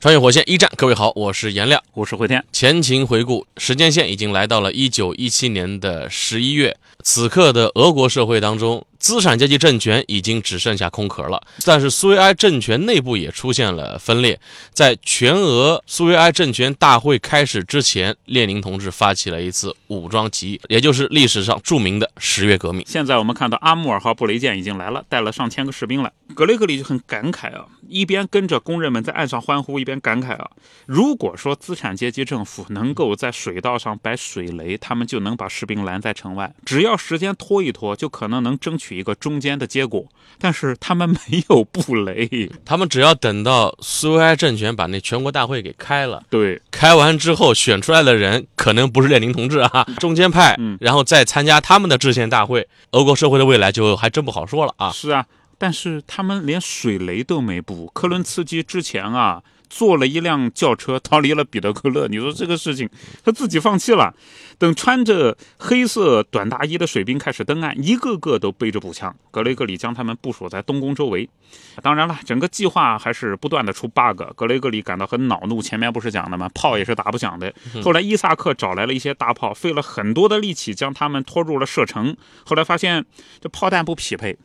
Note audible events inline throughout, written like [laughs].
穿越火线一战，各位好，我是颜亮。我是回天。前情回顾，时间线已经来到了一九一七年的十一月。此刻的俄国社会当中，资产阶级政权已经只剩下空壳了。但是苏维埃政权内部也出现了分裂。在全俄苏维埃政权大会开始之前，列宁同志发起了一次武装起义，也就是历史上著名的十月革命。现在我们看到阿穆尔号布雷舰已经来了，带了上千个士兵来。格雷格里就很感慨啊，一边跟着工人们在岸上欢呼，一边感慨啊，如果说资产阶级政府能够在水道上摆水雷，他们就能把士兵拦在城外，只要时间拖一拖，就可能能争取一个中间的结果。但是他们没有布雷，他们只要等到苏维埃政权把那全国大会给开了，对，开完之后选出来的人可能不是列宁同志啊，中间派，嗯然后再参加他们的制宪大会，俄国社会的未来就还真不好说了啊。是啊，但是他们连水雷都没布。科伦茨基之前啊，坐了一辆轿车逃离了彼得克勒。你说这个事情，他自己放弃了。等穿着黑色短大衣的水兵开始登岸，一个个都背着步枪。格雷格里将他们部署在东宫周围。当然了，整个计划还是不断的出 bug。格雷格里感到很恼怒。前面不是讲的吗？炮也是打不响的。后来伊萨克找来了一些大炮，费了很多的力气将他们拖入了射程。后来发现这炮弹不匹配。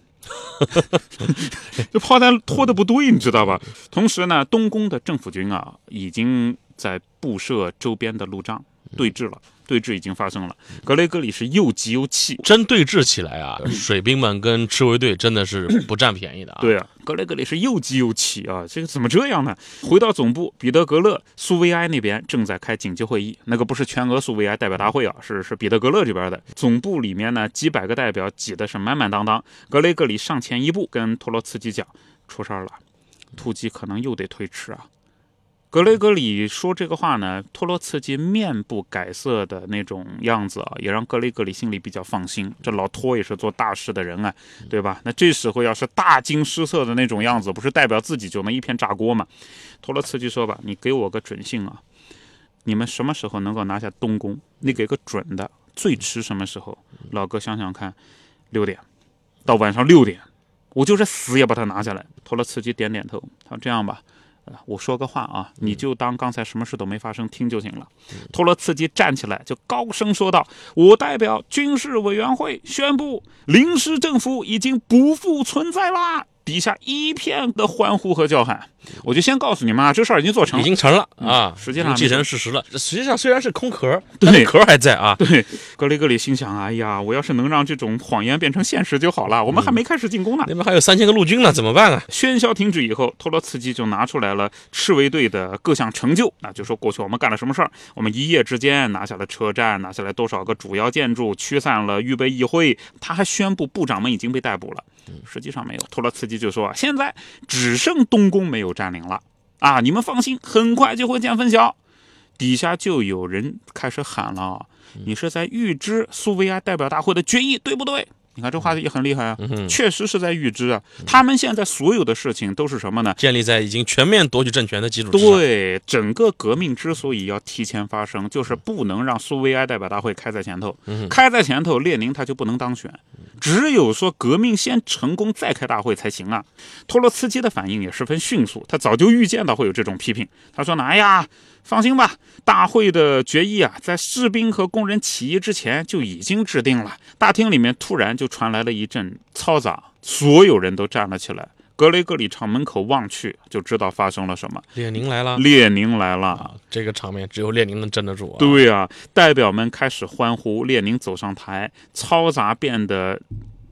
这炮弹拖的不对，你知道吧？同时呢，东宫的政府军啊，已经在布设周边的路障，对峙了，对峙已经发生了。格雷格里是又急又气。真对峙起来啊，水兵们跟赤卫队真的是 [clears throat] 不占便宜的啊。对啊，格雷格里是又急又气啊！这个怎么这样呢？回到总部，彼得格勒苏维埃那边正在开紧急会议，那个不是全俄苏维埃代表大会啊，是是彼得格勒这边的。总部里面呢，几百个代表挤的是满满当当。格雷格里上前一步，跟托洛茨基讲：“出事儿了，突击可能又得推迟啊。”格雷格里说这个话呢，托洛茨基面不改色的那种样子啊，也让格雷格里心里比较放心。这老托也是做大事的人啊，对吧？那这时候要是大惊失色的那种样子，不是代表自己就能一片炸锅吗？托洛茨基说吧，你给我个准信啊，你们什么时候能够拿下东宫？你给个准的，最迟什么时候？老哥想想看，六点，到晚上六点，我就是死也把它拿下来。托洛茨基点点头，他说这样吧。呃我说个话啊，你就当刚才什么事都没发生，听就行了。托洛茨基站起来就高声说道：“我代表军事委员会宣布，临时政府已经不复存在啦！”底下一片的欢呼和叫喊。我就先告诉你们啊，这事儿已经做成了，已经成了啊，实际上既成事实了。这实际上虽然是空壳，对壳还在啊。对，格雷格里心想：哎呀，我要是能让这种谎言变成现实就好了。我们还没开始进攻呢。那边还有三千个陆军呢，怎么办啊？喧嚣停止以后，托洛茨基就拿出来了赤卫队的各项成就，那就说过去我们干了什么事儿。我们一夜之间拿下了车站，拿下来多少个主要建筑，驱散了预备议会。他还宣布部长们已经被逮捕了。实际上没有。托洛茨基就说啊，现在只剩东宫没有占领了。啊，你们放心，很快就会见分晓。底下就有人开始喊了：“你是在预知苏维埃代表大会的决议，对不对？”你看这话也很厉害啊，确实是在预知啊。他们现在所有的事情都是什么呢？建立在已经全面夺取政权的基础上。对，整个革命之所以要提前发生，就是不能让苏维埃代表大会开在前头。开在前头，列宁他就不能当选。只有说革命先成功，再开大会才行啊。托洛茨基的反应也十分迅速，他早就预见到会有这种批评。他说呢：“哎呀，放心吧，大会的决议啊，在士兵和工人起义之前就已经制定了。”大厅里面突然就传来了一阵嘈杂，所有人都站了起来。格雷格里朝门口望去，就知道发生了什么。列宁来了，列宁来了。啊，这个场面只有列宁能镇得住啊。对啊，代表们开始欢呼，列宁走上台，嘈杂变得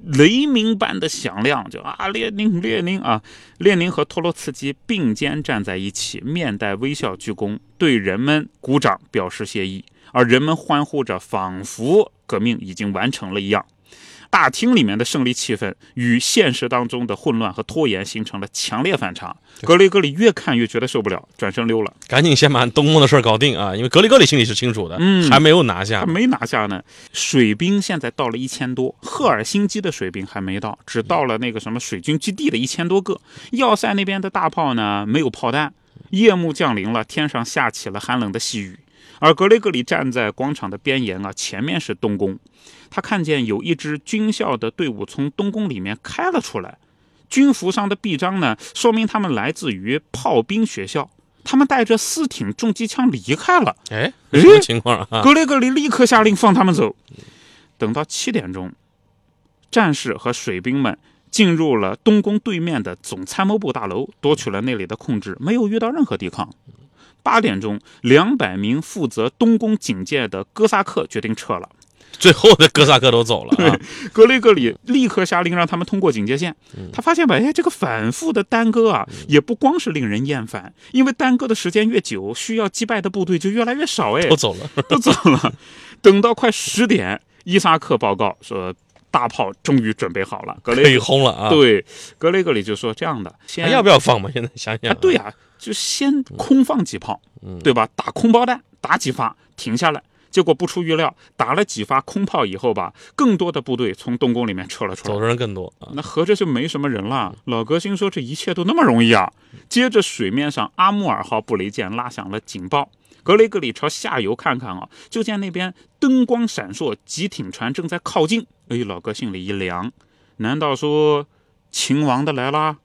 雷鸣般的响亮，就啊，列宁，列宁啊！列宁和托洛茨基并肩站在一起，面带微笑鞠躬，对人们鼓掌表示谢意，而人们欢呼着，仿佛革命已经完成了一样。大厅里面的胜利气氛与现实当中的混乱和拖延形成了强烈反差。格雷格里越看越觉得受不了，转身溜了。赶紧先把东宫的事儿搞定啊！因为格雷格里心里是清楚的，嗯还没有拿下还。没拿下呢。水兵现在到了一千多，赫尔辛基的水兵还没到，只到了那个什么水军基地的一千多个。要塞那边的大炮呢，没有炮弹。夜幕降临了，天上下起了寒冷的细雨。而格雷格里站在广场的边沿啊，前面是东宫。他看见有一支军校的队伍从东宫里面开了出来，军服上的臂章呢，说明他们来自于炮兵学校。他们带着四挺重机枪离开了。哎，哎什么情况啊？格雷格里立刻下令放他们走。等到七点钟，战士和水兵们进入了东宫对面的总参谋部大楼，夺取了那里的控制，没有遇到任何抵抗。八点钟，两百名负责东宫警戒的哥萨克决定撤了。[laughs] 最后的哥萨克都走了啊！格雷格里立刻下令让他们通过警戒线。他发现吧，哎，这个反复的耽搁啊，也不光是令人厌烦，因为耽搁的时间越久，需要击败的部队就越来越少。哎都，走了。[laughs] 都走了。等到快十点，伊萨克报告说大炮终于准备好了。格可以雷轰了啊！对格雷格里就说这样的，还先要不要放嘛？现在想想啊，对呀、就先空放几炮，嗯对吧？打空包弹，打几发，停下来。结果不出预料，打了几发空炮以后吧，更多的部队从东宫里面撤了出来走。的人更多啊！那合着就没什么人了。老革新说这一切都那么容易啊？接着水面上阿穆尔号布雷舰拉响了警报。格雷格里朝下游看看啊，就见那边灯光闪烁，几艇船正在靠近。哎，老哥心里一凉，难道说秦王的来啦？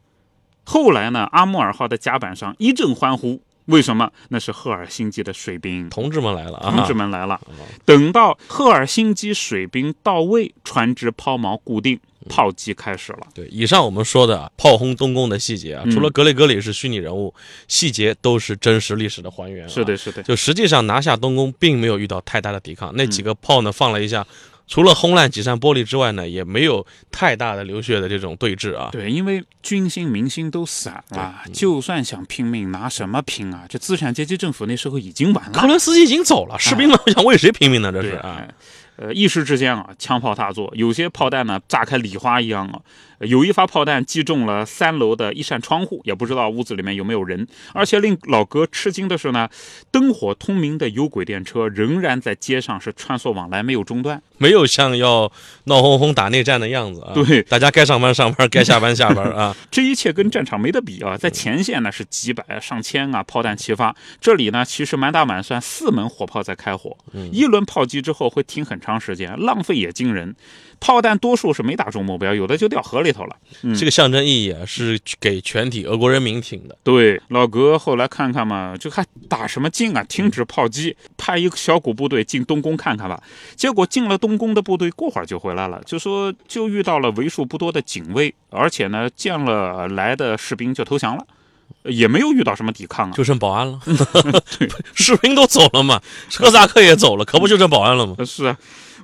后来呢，阿穆尔号的甲板上一阵欢呼，为什么？那是赫尔辛基的水兵。同志们来了啊！同志们来了。等到赫尔辛基水兵到位，船只抛锚固定，炮击开始了。对，以上我们说的炮轰东宫的细节啊，嗯除了格雷格里是虚拟人物，细节都是真实历史的还原、啊。是的，，是的。就实际上拿下东宫并没有遇到太大的抵抗，那嗯几个炮呢放了一下，除了轰烂几扇玻璃之外呢，也没有太大的流血的这种对峙啊。对，因为军心民心都散了，就算想拼命，拿什么拼啊？这资产阶级政府那时候已经完了。克伦斯基已经走了，士兵们想为谁拼命呢？这是啊，哎呃，一时之间啊，枪炮大作，有些炮弹呢炸开礼花一样啊。呃有一发炮弹击中了三楼的一扇窗户，也不知道屋子里面有没有人。而且令老哥吃惊的是呢，灯火通明的有轨电车仍然在街上是穿梭往来，没有中断。没有像要闹哄哄打内战的样子啊。对大家该上班上班，该下班下班啊。[laughs] 这一切跟战场没得比啊，在前线呢是几百上千啊炮弹齐发，这里呢其实满打满算四门火炮在开火，一轮炮击之后会停很长时间，浪费也惊人。炮弹多数是没打中目标，有的就掉河里头了。这个象征意义啊，是给全体俄国人民听的。对，老格后来看看嘛，就还打什么劲啊？停止炮击，派一个小股部队进东宫看看吧。结果进了东宫的部队，过会儿就回来了，就说就遇到了为数不多的警卫，而且呢，见了来的士兵就投降了，也没有遇到什么抵抗啊。就剩保安了，[laughs] [laughs] 士兵都走了嘛，哥萨克也走了，可不就剩保安了吗？呃是啊，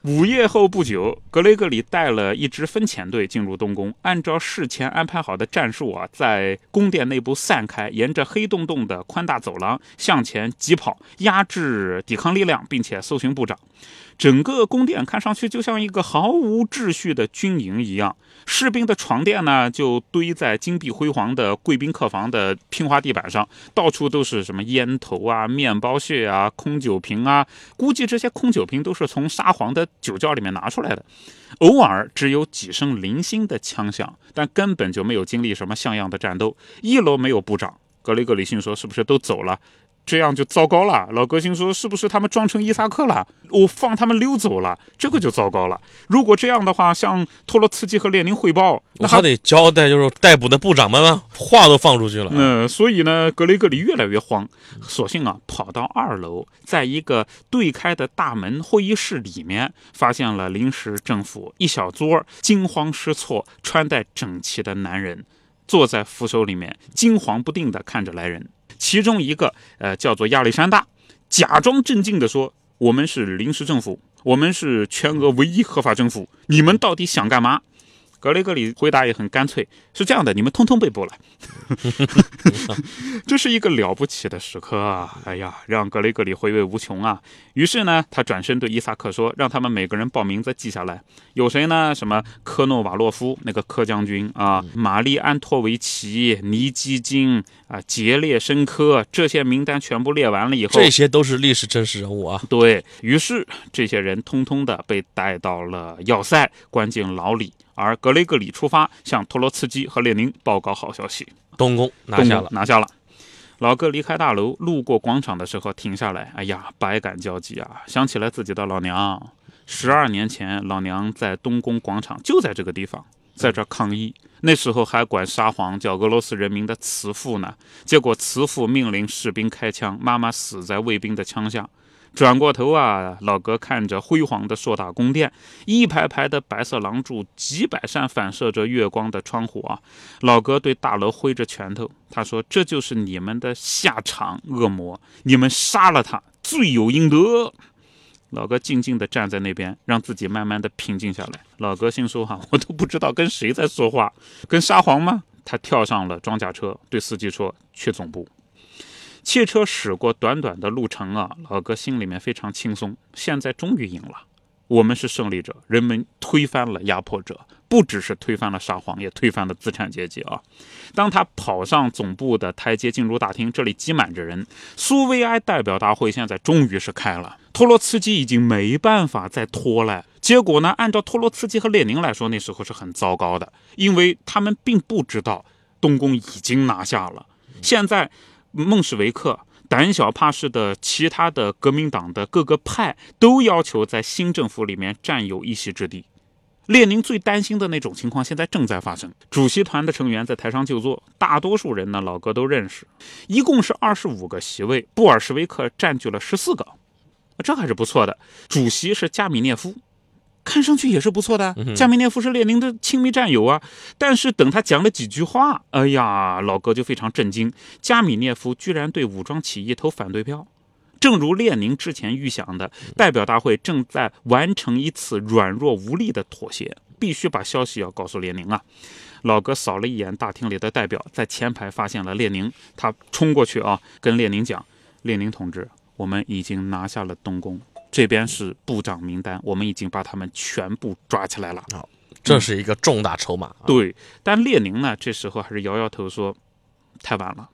午夜后不久，格雷格里带了一支分遣队进入东宫，按照事前安排好的战术啊，在宫殿内部散开，沿着黑洞洞的宽大走廊向前疾跑，压制抵抗力量，并且搜寻部长。整个宫殿看上去就像一个毫无秩序的军营一样，士兵的床垫呢就堆在金碧辉煌的贵宾客房的拼花地板上，到处都是什么烟头啊、面包屑啊、空酒瓶啊，估计这些空酒瓶都是从沙皇的 [laughs] 酒窖里面拿出来的。偶尔只有几声零星的枪响，但根本就没有经历什么像样的战斗。一楼没有部长，格雷格里逊说：“是不是都走了？”这样就糟糕了。老革新说：“是不是他们装成伊萨克了？我放他们溜走了，这个就糟糕了。如果这样的话，向托洛茨基和列宁汇报，那还还得交代，就是逮捕的部长们啊，话都放出去了嗯。所以呢，格雷格里越来越慌，索性啊跑到二楼，在一个对开的大门会议室里面，发现了临时政府一小撮惊慌失措、穿戴整齐的男人，坐在扶手里面，惊惶不定地看着来人。其中一个呃叫做亚历山大，假装镇静地说：“我们是临时政府，我们是全俄唯一合法政府，你们到底想干嘛？”格雷格里回答也很干脆，是这样的，你们通通被捕了。[laughs] 这是一个了不起的时刻啊！哎呀，让格雷格里回味无穷啊。于是呢，他转身对伊萨克说：“让他们每个人报名字记下来，有谁呢？什么科诺瓦洛夫那个科将军啊，玛丽安托维奇、尼基金啊、杰列申科，这些名单全部列完了以后，这些都是历史真实人物啊。对于是，这些人通通的被带到了要塞，关进牢里。而格雷格里出发，向托洛茨基和列宁报告好消息：东宫拿下了，拿下了。老哥离开大楼，路过广场的时候停下来，哎呀，百感交集啊！想起来自己的老娘，十二年前，老娘在东宫广场就在这个地方，在这抗议。那时候还管沙皇叫俄罗斯人民的慈父呢。结果慈父命令士兵开枪，妈妈死在卫兵的枪下。转过头啊，老哥看着辉煌的硕大宫殿，一排排的白色廊柱，几百扇反射着月光的窗户啊。老哥对大楼挥着拳头，他说：“这就是你们的下场，恶魔！你们杀了他，罪有应得。”老哥静静地站在那边，让自己慢慢的平静下来。老哥心说：“哈，我都不知道跟谁在说话，跟沙皇吗？”他跳上了装甲车，对司机说：“去总部。”汽车驶过短短的路程啊，老哥心里面非常轻松。现在终于赢了，我们是胜利者，人们推翻了压迫者，不只是推翻了沙皇，也推翻了资产阶级啊！当他跑上总部的台阶，进入大厅，这里挤满着人。苏维埃代表大会现在终于是开了，托洛茨基已经没办法再拖了。结果呢，按照托洛茨基和列宁来说，那时候是很糟糕的，因为他们并不知道东宫已经拿下了。现在。孟什维克胆小怕事的其他的革命党的各个派都要求在新政府里面占有一席之地。列宁最担心的那种情况现在正在发生。主席团的成员在台上就坐，大多数人呢老哥都认识，一共是二十五个席位，布尔什维克占据了十四个，这还是不错的。主席是加米涅夫。看上去也是不错的，加米涅夫是列宁的亲密战友啊。但是等他讲了几句话，哎呀，老哥就非常震惊，加米涅夫居然对武装起义投反对票。正如列宁之前预想的，代表大会正在完成一次软弱无力的妥协，必须把消息要告诉列宁啊。老哥扫了一眼大厅里的代表，在前排发现了列宁，他冲过去啊，跟列宁讲：“列宁同志，我们已经拿下了东宫。”这边是部长名单，我们已经把他们全部抓起来了。好，这是一个重大筹码。对，但列宁呢，这时候还是摇摇头说：“太晚了，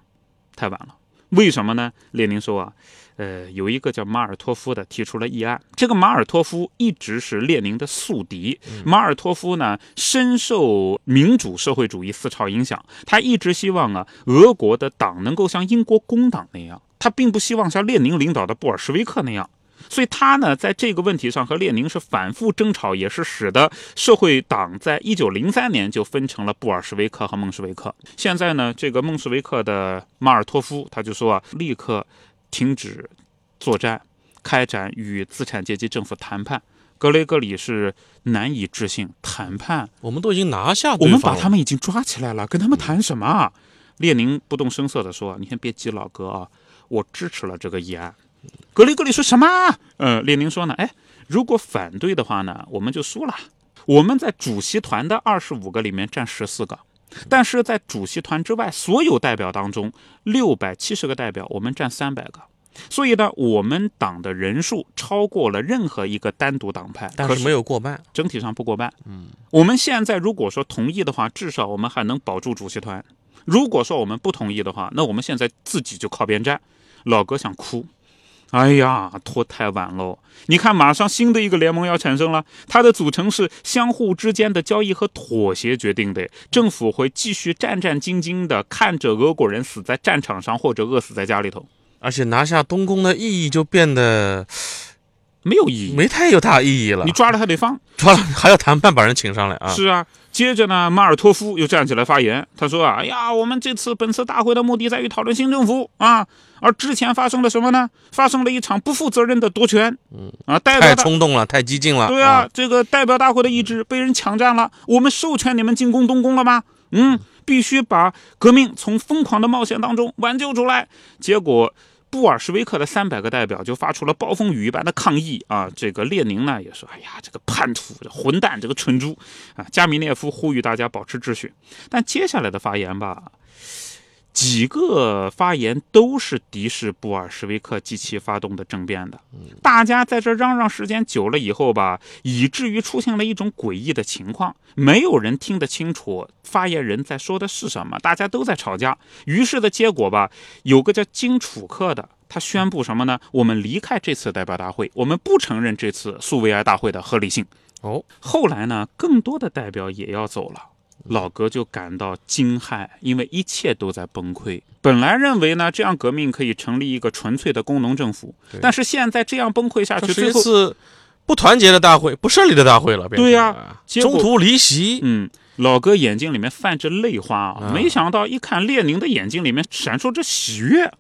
太晚了。”为什么呢？列宁说啊，呃，有一个叫马尔托夫的提出了议案。这个马尔托夫一直是列宁的宿敌。马尔托夫呢，深受民主社会主义思潮影响，他一直希望啊，俄国的党能够像英国工党那样，他并不希望像列宁领导的布尔什维克那样。所以他呢，在这个问题上和列宁是反复争吵，也是使得社会党在一九零三年就分成了布尔什维克和孟什维克。现在呢，这个孟什维克的马尔托夫他就说啊，立刻停止作战，开展与资产阶级政府谈判。格雷格里是难以置信，谈判？我们都已经拿下，我们把他们已经抓起来了，跟他们谈什么？列宁不动声色地说：“你先别急，老哥啊，我支持了这个议案。”格里格里说什么？呃，列宁说呢？哎，如果反对的话呢，我们就输了。我们在主席团的二十五个里面占十四个，但是在主席团之外所有代表当中，六百七十个代表，我们占三百个。所以呢，我们党的人数超过了任何一个单独党派，但是没有过半，整体上不过半。嗯，我们现在如果说同意的话，至少我们还能保住主席团；如果说我们不同意的话，那我们现在自己就靠边站。老哥想哭。哎呀，拖太晚喽！你看，马上新的一个联盟要产生了，它的组成是相互之间的交易和妥协决定的。政府会继续战战兢兢地看着俄国人死在战场上或者饿死在家里头，而且拿下东宫的意义就变得没有意义，没太有大意义了。你抓了还得放，抓了还要谈判把人请上来啊！是啊。接着呢，马尔托夫又站起来发言，他说：“啊，哎呀，我们这次本次大会的目的在于讨论新政府啊，而之前发生了什么呢？发生了一场不负责任的夺权，嗯啊，代表太冲动了，太激进了。对啊，这个代表大会的意志被人抢占了。我们授权你们进攻东宫了吗？嗯，必须把革命从疯狂的冒险当中挽救出来。结果布尔什维克的三百个代表就发出了暴风雨一般的抗议啊！这个列宁呢也说：“哎呀，这个叛徒、这混蛋、这个蠢猪啊！”加米涅夫呼吁大家保持秩序。但接下来的发言吧，几个发言都是敌视布尔什维克及其发动的政变的。大家在这嚷嚷时间久了以后吧，以至于出现了一种诡异的情况，没有人听得清楚发言人在说的是什么，大家都在吵架。于是的结果吧，有个叫金楚克的。他宣布什么呢？我们离开这次代表大会，我们不承认这次苏维埃大会的合理性。哦，后来呢，更多的代表也要走了，老格就感到惊骇，因为一切都在崩溃。本来认为呢，这样革命可以成立一个纯粹的工农政府，但是现在这样崩溃下去，这次不团结的大会，不胜利的大会了。对呀，中途离席。嗯，老哥眼睛里面泛着泪花啊，没想到一看列宁的眼睛里面闪烁着喜悦。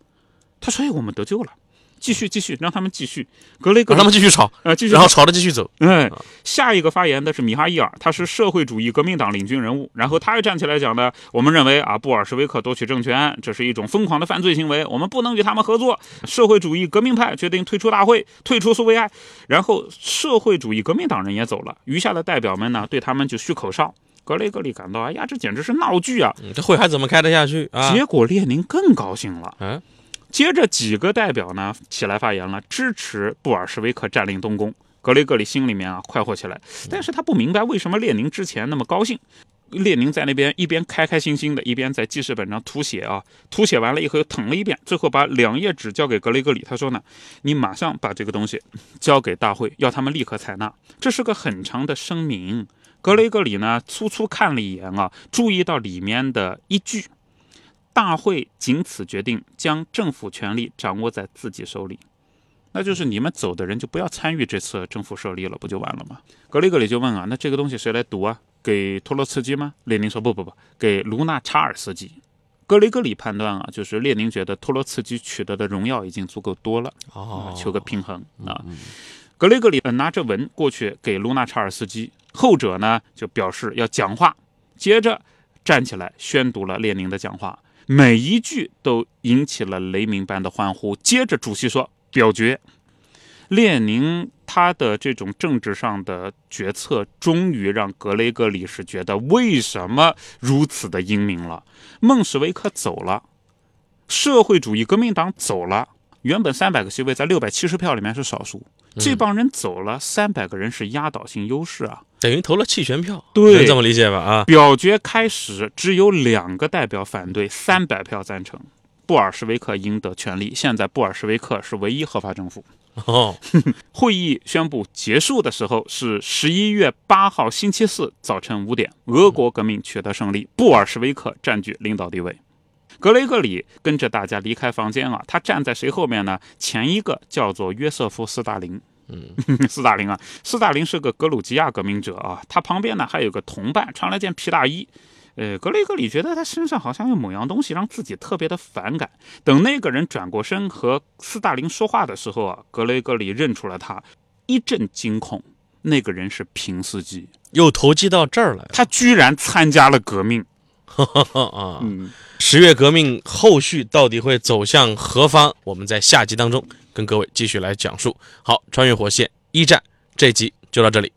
他说：“哎，我们得救了，继续继续，让他们继续。格雷格让他们继续吵啊，继续，然后吵着继续走。嗯，下一个发言的是米哈伊尔，他是社会主义革命党领军人物。然后他又站起来讲的：我们认为啊，布尔什维克夺取政权，这是一种疯狂的犯罪行为，我们不能与他们合作。社会主义革命派决定退出大会，退出苏维埃。然后社会主义革命党人也走了，余下的代表们呢，对他们就嘘口哨。格雷格里感到：哎呀，这简直是闹剧啊！这会还怎么开得下去啊？结果列宁更高兴了。嗯。接着几个代表呢起来发言了，支持布尔什维克占领东宫。格雷格里心里面啊快活起来，但是他不明白为什么列宁之前那么高兴。列宁在那边一边开开心心的，一边在记事本上涂写啊，涂写完了以后又誊了一遍，最后把两页纸交给格雷格里。他说呢，你马上把这个东西交给大会，要他们立刻采纳。这是个很长的声明。格雷格里呢粗粗看了一眼啊，注意到里面的一句。大会仅此决定，将政府权力掌握在自己手里，那就是你们走的人就不要参与这次政府设立了，不就完了吗？格雷格里就问啊，那这个东西谁来读啊？给托洛茨基吗？列宁说不不不，给卢纳查尔斯基。格雷格里判断啊，就是列宁觉得托洛茨基取得的荣耀已经足够多了，哦，求个平衡啊。格雷格里拿着文过去给卢纳查尔斯基，后者呢就表示要讲话，接着站起来宣读了列宁的讲话。每一句都引起了雷鸣般的欢呼。接着，主席说：“表决。”列宁他的这种政治上的决策，终于让格雷格里是觉得为什么如此的英明了。孟什维克走了，社会主义革命党走了。原本三百个席位在六百七十票里面是少数，这帮人走了，三百个人是压倒性优势啊。等于投了弃权票，对，这么理解吧？啊，表决开始，只有两个代表反对，三百票赞成，布尔什维克赢得权利。现在布尔什维克是唯一合法政府。哦，[laughs] 会议宣布结束的时候是十一月八号星期四早晨五点，俄国革命取得胜利，布尔什维克占据领导地位。格雷格里跟着大家离开房间啊，他站在谁后面呢？前一个叫做约瑟夫·斯大林。嗯，[laughs] 斯大林啊，斯大林是个格鲁吉亚革命者啊，他旁边呢还有个同伴，穿了件皮大衣。呃，格雷格里觉得他身上好像有某样东西让自己特别的反感。等那个人转过身和斯大林说话的时候啊，格雷格里认出了他，一阵惊恐。那个人是平斯基，又投机到这儿来，他居然参加了革命。啊，十月革命后续到底会走向何方？我们在下集当中。跟各位继续来讲述。好，穿越火线一战这集就到这里。